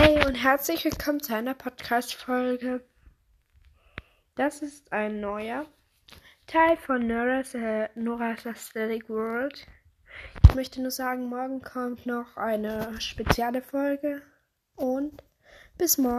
Hey und herzlich willkommen zu einer Podcast-Folge. Das ist ein neuer Teil von Nora's, äh, Nora's Aesthetic World. Ich möchte nur sagen, morgen kommt noch eine spezielle Folge und bis morgen.